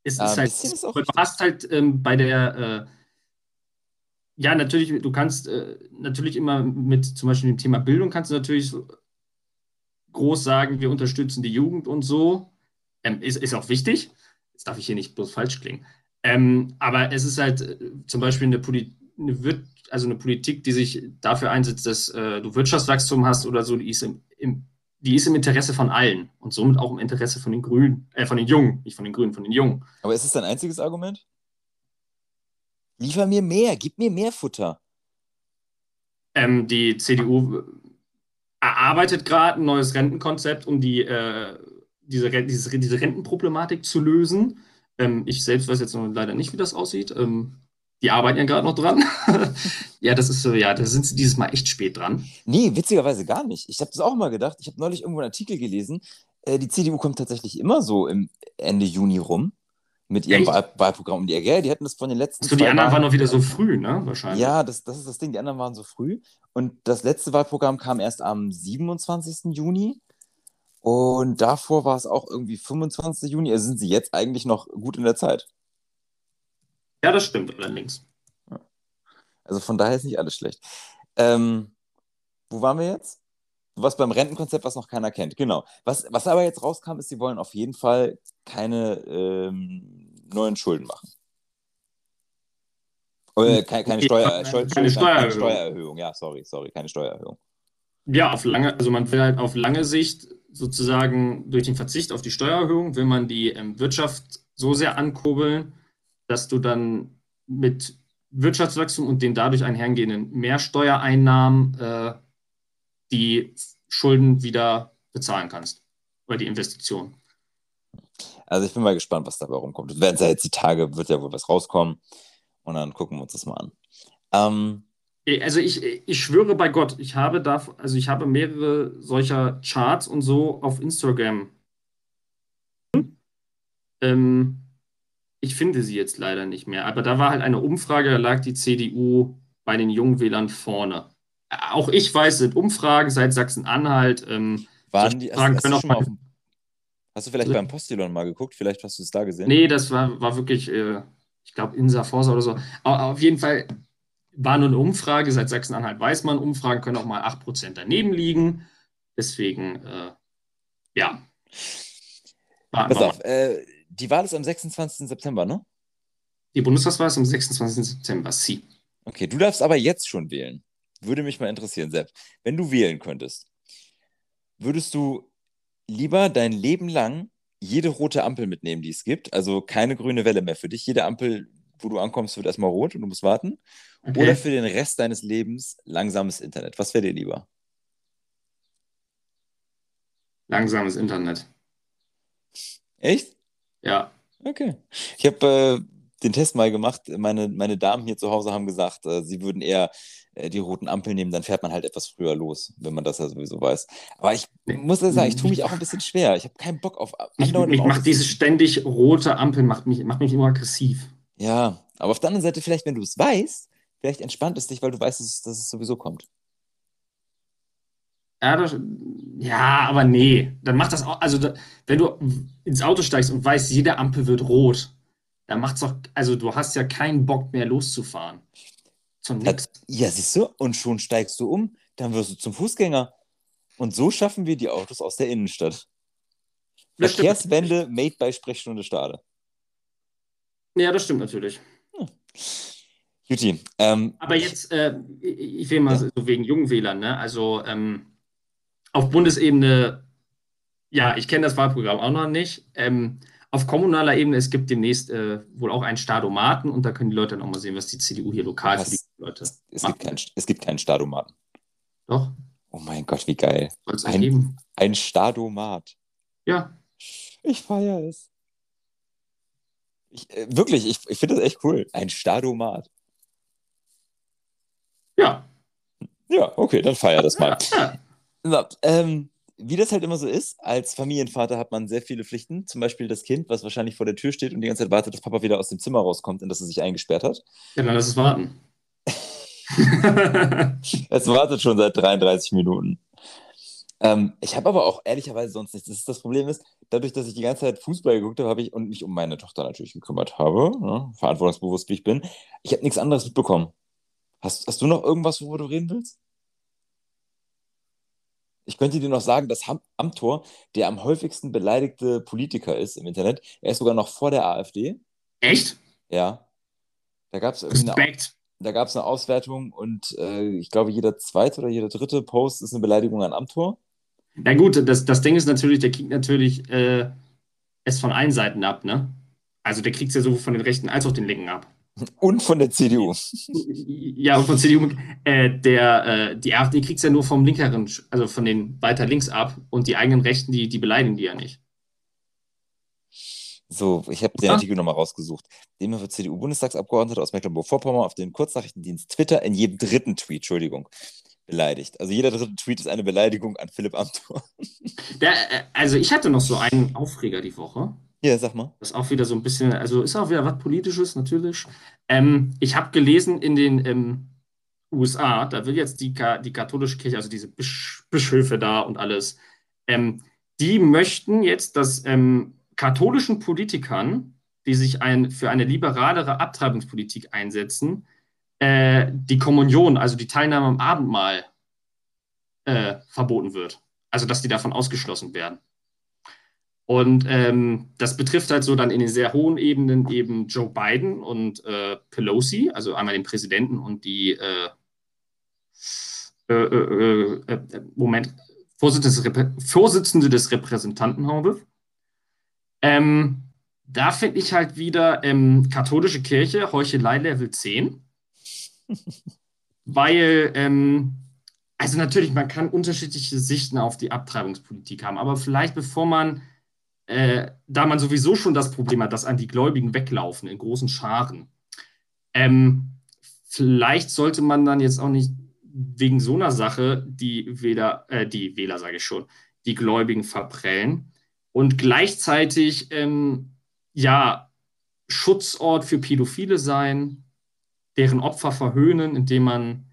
es ja, ist halt. Ist du hast halt ähm, bei der. Äh, ja, natürlich, du kannst äh, natürlich immer mit zum Beispiel dem Thema Bildung kannst du natürlich so groß sagen, wir unterstützen die Jugend und so. Ähm, ist, ist auch wichtig. Jetzt darf ich hier nicht bloß falsch klingen. Ähm, aber es ist halt äh, zum Beispiel eine, Poli eine, also eine Politik, die sich dafür einsetzt, dass äh, du Wirtschaftswachstum hast oder so, die ist im, im, die ist im Interesse von allen und somit auch im Interesse von den Grünen, äh, von den Jungen, nicht von den Grünen, von den Jungen. Aber ist es dein einziges Argument? Liefer mir mehr, gib mir mehr Futter. Ähm, die CDU erarbeitet gerade ein neues Rentenkonzept, um die, äh, diese, diese, diese Rentenproblematik zu lösen. Ähm, ich selbst weiß jetzt noch leider nicht, wie das aussieht. Ähm, die arbeiten ja gerade noch dran. ja, das ist so, ja, da sind sie dieses Mal echt spät dran. Nee, witzigerweise gar nicht. Ich habe das auch mal gedacht. Ich habe neulich irgendwo einen Artikel gelesen. Äh, die CDU kommt tatsächlich immer so im Ende Juni rum mit ihrem Wahl Wahlprogramm um die Ecke. Die hatten das von den letzten. So, die anderen waren noch wieder so früh, ne? Wahrscheinlich. Ja, das, das ist das Ding. Die anderen waren so früh. Und das letzte Wahlprogramm kam erst am 27. Juni. Und davor war es auch irgendwie 25. Juni. Also sind sie jetzt eigentlich noch gut in der Zeit. Ja, das stimmt allerdings. Also von daher ist nicht alles schlecht. Ähm, wo waren wir jetzt? Was beim Rentenkonzept, was noch keiner kennt. Genau. Was, was aber jetzt rauskam, ist, sie wollen auf jeden Fall keine ähm, neuen Schulden machen. Äh, keine, keine, Steuer, Steu keine, Steuererhöhung. keine Steuererhöhung. Ja, sorry, sorry, keine Steuererhöhung. Ja, auf lange, also man will halt auf lange Sicht sozusagen durch den Verzicht auf die Steuererhöhung, will man die ähm, Wirtschaft so sehr ankurbeln, dass du dann mit Wirtschaftswachstum und den dadurch einhergehenden Mehrsteuereinnahmen äh, die Schulden wieder bezahlen kannst. Oder die Investition. Also ich bin mal gespannt, was dabei rumkommt. Es werden ja jetzt die Tage, wird ja wohl was rauskommen. Und dann gucken wir uns das mal an. Ähm, also ich, ich schwöre bei Gott, ich habe da, also ich habe mehrere solcher Charts und so auf Instagram. Ähm, ich finde sie jetzt leider nicht mehr. Aber da war halt eine Umfrage, da lag die CDU bei den Jungwählern vorne. Auch ich weiß, sind Umfragen seit Sachsen-Anhalt. Ähm, Waren die, hast, hast, du auf, hast, du vielleicht beim Postilon mal geguckt? Vielleicht hast du es da gesehen? Nee, das war, war wirklich, äh, ich glaube, Insa Forsa oder so. Aber auf jeden Fall war nur eine Umfrage. Seit Sachsen-Anhalt weiß man, Umfragen können auch mal 8% daneben liegen. Deswegen, äh, ja. Pass auf, äh, die Wahl ist am 26. September, ne? Die Bundestagswahl ist am 26. September, sie. Okay, du darfst aber jetzt schon wählen. Würde mich mal interessieren, Sepp. Wenn du wählen könntest, würdest du lieber dein Leben lang jede rote Ampel mitnehmen, die es gibt? Also keine grüne Welle mehr für dich. Jede Ampel, wo du ankommst, wird erstmal rot und du musst warten. Okay. Oder für den Rest deines Lebens langsames Internet. Was wäre dir lieber? Langsames Internet. Echt? Ja. Okay. Ich habe äh, den Test mal gemacht. Meine, meine Damen hier zu Hause haben gesagt, äh, sie würden eher äh, die roten Ampeln nehmen, dann fährt man halt etwas früher los, wenn man das ja sowieso weiß. Aber ich muss ja sagen, ich tue mich auch ein bisschen schwer. Ich habe keinen Bock auf. Ich, ich mache diese ständig rote Ampeln, macht mich, macht mich immer aggressiv. Ja, aber auf der anderen Seite, vielleicht, wenn du es weißt, vielleicht entspannt es dich, weil du weißt, dass dass es sowieso kommt. Ja, das, ja, aber nee, dann macht das auch, also da, wenn du ins Auto steigst und weißt, jede Ampel wird rot, dann macht's doch, also du hast ja keinen Bock mehr loszufahren. Zum Nix. Ja, siehst du, und schon steigst du um, dann wirst du zum Fußgänger. Und so schaffen wir die Autos aus der Innenstadt. Das Verkehrswende stimmt. made by Sprechstunde Stade. Ja, das stimmt natürlich. Hm. Juti. Ähm, Aber jetzt, äh, ich will mal ja. so wegen Jungwählern, ne? Also ähm, auf Bundesebene, ja, ich kenne das Wahlprogramm auch noch nicht. Ähm, auf kommunaler Ebene, es gibt demnächst äh, wohl auch einen Stadomaten und da können die Leute dann auch mal sehen, was die CDU hier lokal was? für die Leute es macht. Gibt kein, es gibt keinen Stadomaten. Doch. Oh mein Gott, wie geil. Ein, ein Stadomat. Ja. Ich feiere es. Ich, äh, wirklich, ich, ich finde das echt cool. Ein Stadomat. Ja. Ja, okay, dann feier das mal. Ja. So, ähm, wie das halt immer so ist, als Familienvater hat man sehr viele Pflichten. Zum Beispiel das Kind, was wahrscheinlich vor der Tür steht und die ganze Zeit wartet, dass Papa wieder aus dem Zimmer rauskommt und dass er sich eingesperrt hat. Ja, dann lass es warten. es wartet schon seit 33 Minuten. Ähm, ich habe aber auch ehrlicherweise sonst nichts. Das, ist das Problem ist, dadurch, dass ich die ganze Zeit Fußball geguckt habe, habe ich und mich um meine Tochter natürlich gekümmert habe, ne, verantwortungsbewusst wie ich bin, ich habe nichts anderes mitbekommen. Hast, hast du noch irgendwas, worüber du reden willst? Ich könnte dir noch sagen, dass Amtor der am häufigsten beleidigte Politiker ist im Internet. Er ist sogar noch vor der AfD. Echt? Ja. Da gab es eine, eine Auswertung und äh, ich glaube, jeder zweite oder jeder dritte Post ist eine Beleidigung an Amtor. Na gut, das, das Ding ist natürlich, der kriegt natürlich äh, es von allen Seiten ab, ne? Also der kriegt es ja sowohl von den Rechten als auch den Linken ab. Und von der CDU. Ja, und von CDU. Äh, der, äh, die AfD kriegt es ja nur vom linkeren, also von den weiter links ab und die eigenen Rechten, die, die beleidigen die ja nicht. So, ich habe den Artikel nochmal rausgesucht. Demnach wird CDU-Bundestagsabgeordneter aus Mecklenburg-Vorpommern auf den Kurznachrichtendienst Twitter in jedem dritten Tweet, Entschuldigung, beleidigt. Also jeder dritte Tweet ist eine Beleidigung an Philipp Amthor. Der, äh, also ich hatte noch so einen Aufreger die Woche. Ja, sag mal. Das ist auch wieder so ein bisschen, also ist auch wieder was Politisches, natürlich. Ähm, ich habe gelesen in den ähm, USA, da will jetzt die, die katholische Kirche, also diese Bisch Bischöfe da und alles, ähm, die möchten jetzt, dass ähm, katholischen Politikern, die sich ein, für eine liberalere Abtreibungspolitik einsetzen, äh, die Kommunion, also die Teilnahme am Abendmahl, äh, verboten wird. Also dass die davon ausgeschlossen werden. Und ähm, das betrifft halt so dann in den sehr hohen Ebenen eben Joe Biden und äh, Pelosi, also einmal den Präsidenten und die äh, äh, äh, äh Moment, Vorsitzende, Vorsitzende des Repräsentantenhauses. Ähm, da finde ich halt wieder ähm, katholische Kirche, Heuchelei Level 10. weil, ähm, also natürlich, man kann unterschiedliche Sichten auf die Abtreibungspolitik haben, aber vielleicht bevor man äh, da man sowieso schon das Problem hat, dass an die Gläubigen weglaufen in großen Scharen, ähm, vielleicht sollte man dann jetzt auch nicht wegen so einer Sache die Wähler, äh, die Wähler sage ich schon, die Gläubigen verprellen und gleichzeitig ähm, ja Schutzort für Pädophile sein, deren Opfer verhöhnen, indem man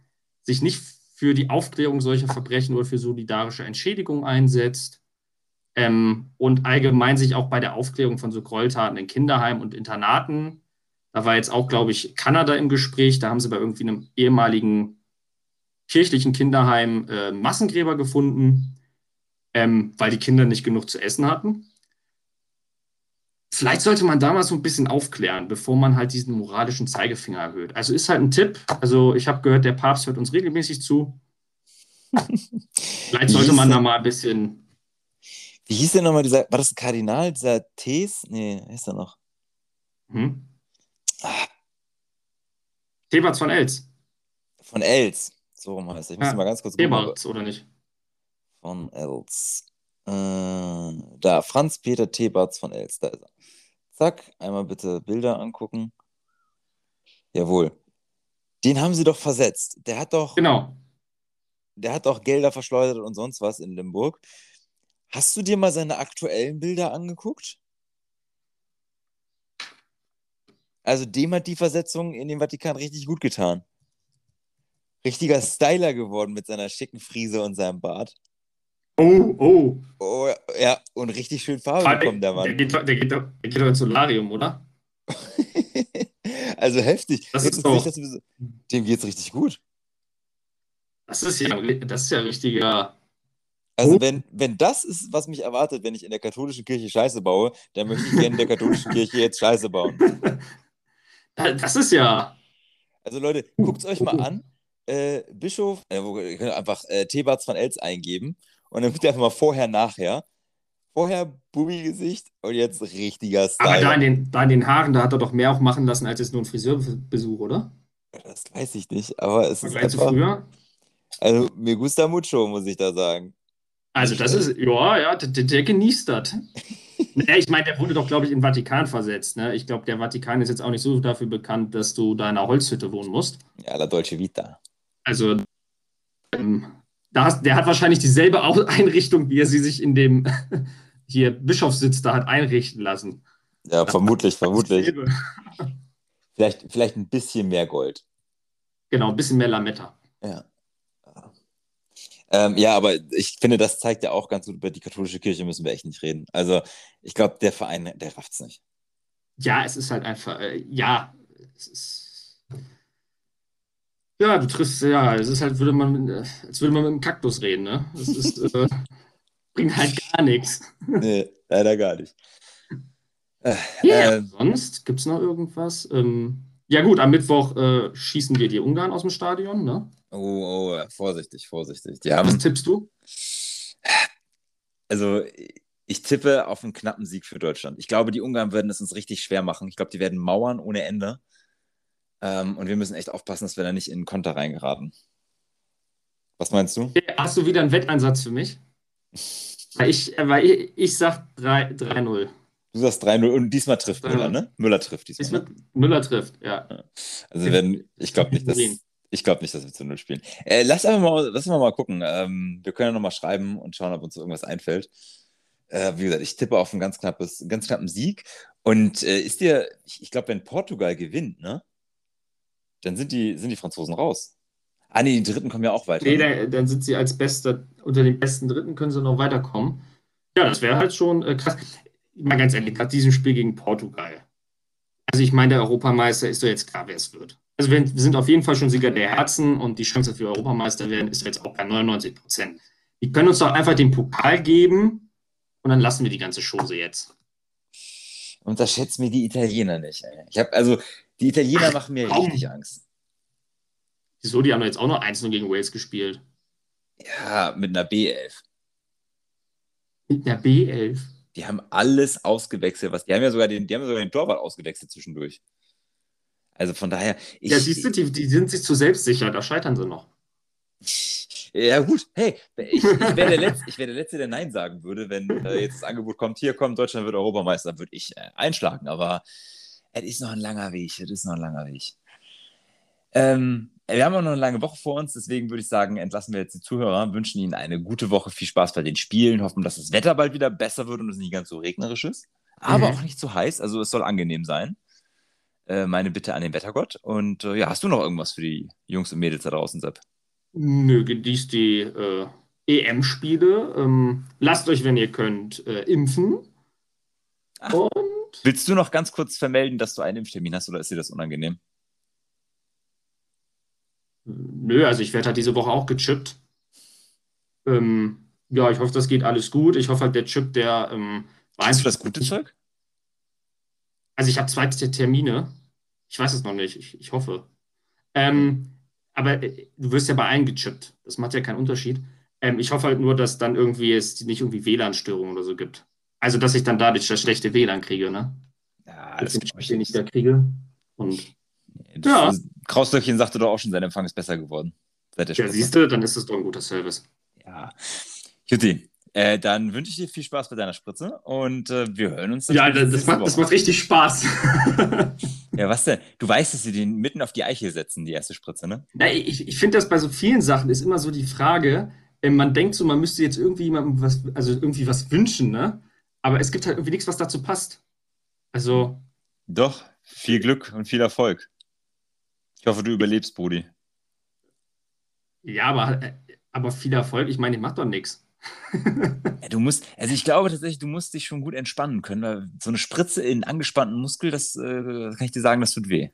sich nicht für die Aufklärung solcher Verbrechen oder für solidarische Entschädigung einsetzt ähm, und allgemein sich auch bei der Aufklärung von so Gräueltaten in Kinderheimen und Internaten. Da war jetzt auch, glaube ich, Kanada im Gespräch. Da haben sie bei irgendwie einem ehemaligen kirchlichen Kinderheim äh, Massengräber gefunden, ähm, weil die Kinder nicht genug zu essen hatten. Vielleicht sollte man da mal so ein bisschen aufklären, bevor man halt diesen moralischen Zeigefinger erhöht. Also ist halt ein Tipp. Also ich habe gehört, der Papst hört uns regelmäßig zu. Vielleicht sollte man da mal ein bisschen wie hieß denn nochmal dieser, war das ein Kardinal, dieser Tees? Nee, ist er noch? Hm? Ah. Von Els. Von Els. So rum heißt er. Ich muss ja. mal ganz kurz Thebats, oder nicht? Von Els. Äh, da, Franz-Peter Theberts von Els, da ist er. Zack, einmal bitte Bilder angucken. Jawohl. Den haben sie doch versetzt. Der hat doch. Genau. Der hat doch Gelder verschleudert und sonst was in Limburg. Hast du dir mal seine aktuellen Bilder angeguckt? Also dem hat die Versetzung in den Vatikan richtig gut getan. Richtiger Styler geworden mit seiner schicken Frise und seinem Bart. Oh, oh. Oh, ja, und richtig schön Farbe bekommen, der Mann. Der geht, der, geht, der geht doch ins Solarium, oder? also heftig. Das ist doch... Nicht, dem geht's richtig gut. Das ist ja, das ist ja richtiger also, wenn, wenn das ist, was mich erwartet, wenn ich in der katholischen Kirche Scheiße baue, dann möchte ich gerne in der katholischen Kirche jetzt Scheiße bauen. Das ist ja. Also, Leute, guckt es euch mal an. Äh, Bischof, äh, ihr könnt einfach äh, Thebats von Els eingeben und dann bitte einfach mal vorher, nachher. Vorher Bubi-Gesicht und jetzt richtiger Style. Aber da in, den, da in den Haaren, da hat er doch mehr auch machen lassen als jetzt nur ein Friseurbesuch, oder? Das weiß ich nicht, aber es ist einfach... Zu früher? Also, mir gusta mucho, muss ich da sagen. Also das ist, ja, ja, der, der genießt das. naja, ich meine, der wurde doch, glaube ich, in den Vatikan versetzt. Ne? Ich glaube, der Vatikan ist jetzt auch nicht so dafür bekannt, dass du da in einer Holzhütte wohnen musst. Ja, la Dolce Vita. Also, ähm, da hast, der hat wahrscheinlich dieselbe Einrichtung, wie er sie sich in dem hier Bischofssitz da hat einrichten lassen. Ja, vermutlich, vermutlich. Vielleicht, vielleicht ein bisschen mehr Gold. Genau, ein bisschen mehr Lametta. Ja. Ähm, ja, aber ich finde, das zeigt ja auch ganz gut, über die katholische Kirche müssen wir echt nicht reden. Also, ich glaube, der Verein, der rafft es nicht. Ja, es ist halt einfach, äh, ja, es ist. Ja, du triffst, ja, es ist halt, würde man, äh, als würde man mit einem Kaktus reden, ne? Es ist, äh, bringt halt gar nichts. Nee, leider gar nicht. Äh, ja, äh, sonst gibt es noch irgendwas? Ähm, ja, gut, am Mittwoch äh, schießen wir die Ungarn aus dem Stadion, ne? Oh, oh, vorsichtig, vorsichtig. Die haben, Was tippst du? Also, ich tippe auf einen knappen Sieg für Deutschland. Ich glaube, die Ungarn werden es uns richtig schwer machen. Ich glaube, die werden mauern ohne Ende. Ähm, und wir müssen echt aufpassen, dass wir da nicht in den Konter reingeraten. Was meinst du? Hast du wieder einen Wetteinsatz für mich? Weil ich, weil ich, ich sag 3-0. Du sagst 3-0 und diesmal trifft Müller, ne? Müller trifft diesmal. diesmal ne? Müller trifft, ja. Also wenn, ich glaube nicht, dass, ich glaube nicht, dass wir zu Null spielen. Äh, lass einfach mal, lass mal, mal gucken. Ähm, wir können ja nochmal schreiben und schauen, ob uns irgendwas einfällt. Äh, wie gesagt, ich tippe auf einen ganz, knappes, ganz knappen Sieg. Und äh, ist dir, ich, ich glaube, wenn Portugal gewinnt, ne, dann sind die, sind die Franzosen raus. Ah, nee, die Dritten kommen ja auch weiter. Nee, ne? dann, dann sind sie als Bester, unter den besten Dritten können sie noch weiterkommen. Ja, das wäre halt schon äh, krass. Mal ganz ehrlich, gerade diesem Spiel gegen Portugal. Also ich meine, der Europameister ist doch jetzt klar, wer es wird. Also wir, sind auf jeden Fall schon Sieger der Herzen und die Chance, dass wir Europameister werden, ist jetzt auch bei 99 Prozent. Die können uns doch einfach den Pokal geben und dann lassen wir die ganze Chose jetzt. Unterschätzt mir die Italiener nicht. Ey. Ich habe also die Italiener Ach, machen mir komm. richtig Angst. Wieso? Die haben jetzt auch noch 1 gegen Wales gespielt. Ja, mit einer B11. Mit einer B11? Die haben alles ausgewechselt. Was, die haben ja sogar den, die haben sogar den Torwart ausgewechselt zwischendurch. Also von daher. Ich, ja, siehst du, die, die sind sich zu selbstsicher, da scheitern sie noch. Ja, gut. Hey, ich, ich wäre der, Letzte, wär der Letzte, der Nein sagen würde, wenn äh, jetzt das Angebot kommt, hier kommt, Deutschland wird Europameister, würde ich äh, einschlagen. Aber es ist noch ein langer Weg. Es ist noch ein langer Weg. Ähm, wir haben auch noch eine lange Woche vor uns, deswegen würde ich sagen, entlassen wir jetzt die Zuhörer, wünschen Ihnen eine gute Woche, viel Spaß bei den Spielen, hoffen, dass das Wetter bald wieder besser wird und es nicht ganz so regnerisch ist, aber mhm. auch nicht zu heiß, also es soll angenehm sein. Äh, meine Bitte an den Wettergott. Und äh, ja, hast du noch irgendwas für die Jungs und Mädels da draußen, Sepp? Nö, genießt die äh, EM-Spiele. Ähm, lasst euch, wenn ihr könnt, äh, impfen. Ach, und willst du noch ganz kurz vermelden, dass du einen Impftermin hast oder ist dir das unangenehm? Nö, also ich werde halt diese Woche auch gechippt. Ähm, ja, ich hoffe, das geht alles gut. Ich hoffe halt, der Chip, der. Ähm, Weißt du das gute Zeug? Also ich habe zwei Termine. Ich weiß es noch nicht. Ich, ich hoffe. Ähm, aber äh, du wirst ja bei allen gechippt. Das macht ja keinen Unterschied. Ähm, ich hoffe halt nur, dass dann irgendwie es nicht irgendwie WLAN-Störungen oder so gibt. Also, dass ich dann dadurch das schlechte WLAN kriege, ne? Ja, das den ich nicht da kriege. Und ja. Krauslöckchen sagte doch auch schon, sein Empfang ist besser geworden. Seit der ja, siehst du, dann ist es doch ein guter Service. Ja. Jutti, äh, dann wünsche ich dir viel Spaß bei deiner Spritze und äh, wir hören uns. Ja, das, das, macht, das macht richtig Spaß. ja, was denn? Du weißt, dass sie den mitten auf die Eiche setzen, die erste Spritze, ne? Ja, ich ich finde das bei so vielen Sachen ist immer so die Frage, äh, man denkt so, man müsste jetzt irgendwie jemandem was, also irgendwie was wünschen, ne? Aber es gibt halt irgendwie nichts, was dazu passt. Also. Doch, viel Glück und viel Erfolg. Ich hoffe, du überlebst, Brudi. Ja, aber, aber viel Erfolg. Ich meine, ich mache doch nichts. Du musst, also ich glaube tatsächlich, du musst dich schon gut entspannen können, weil so eine Spritze in angespannten Muskel, das, äh, kann ich dir sagen, das tut weh.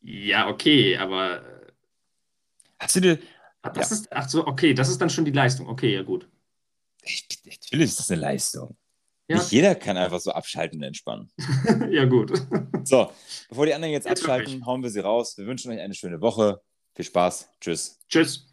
Ja, okay, aber. Hast du dir. Ach, das ja. ist, ach so, okay, das ist dann schon die Leistung. Okay, ja, gut. Natürlich ist das eine Leistung. Ja. Nicht jeder kann einfach so abschalten und entspannen. ja, gut. So, bevor die anderen jetzt abschalten, hauen wir sie raus. Wir wünschen euch eine schöne Woche. Viel Spaß. Tschüss. Tschüss.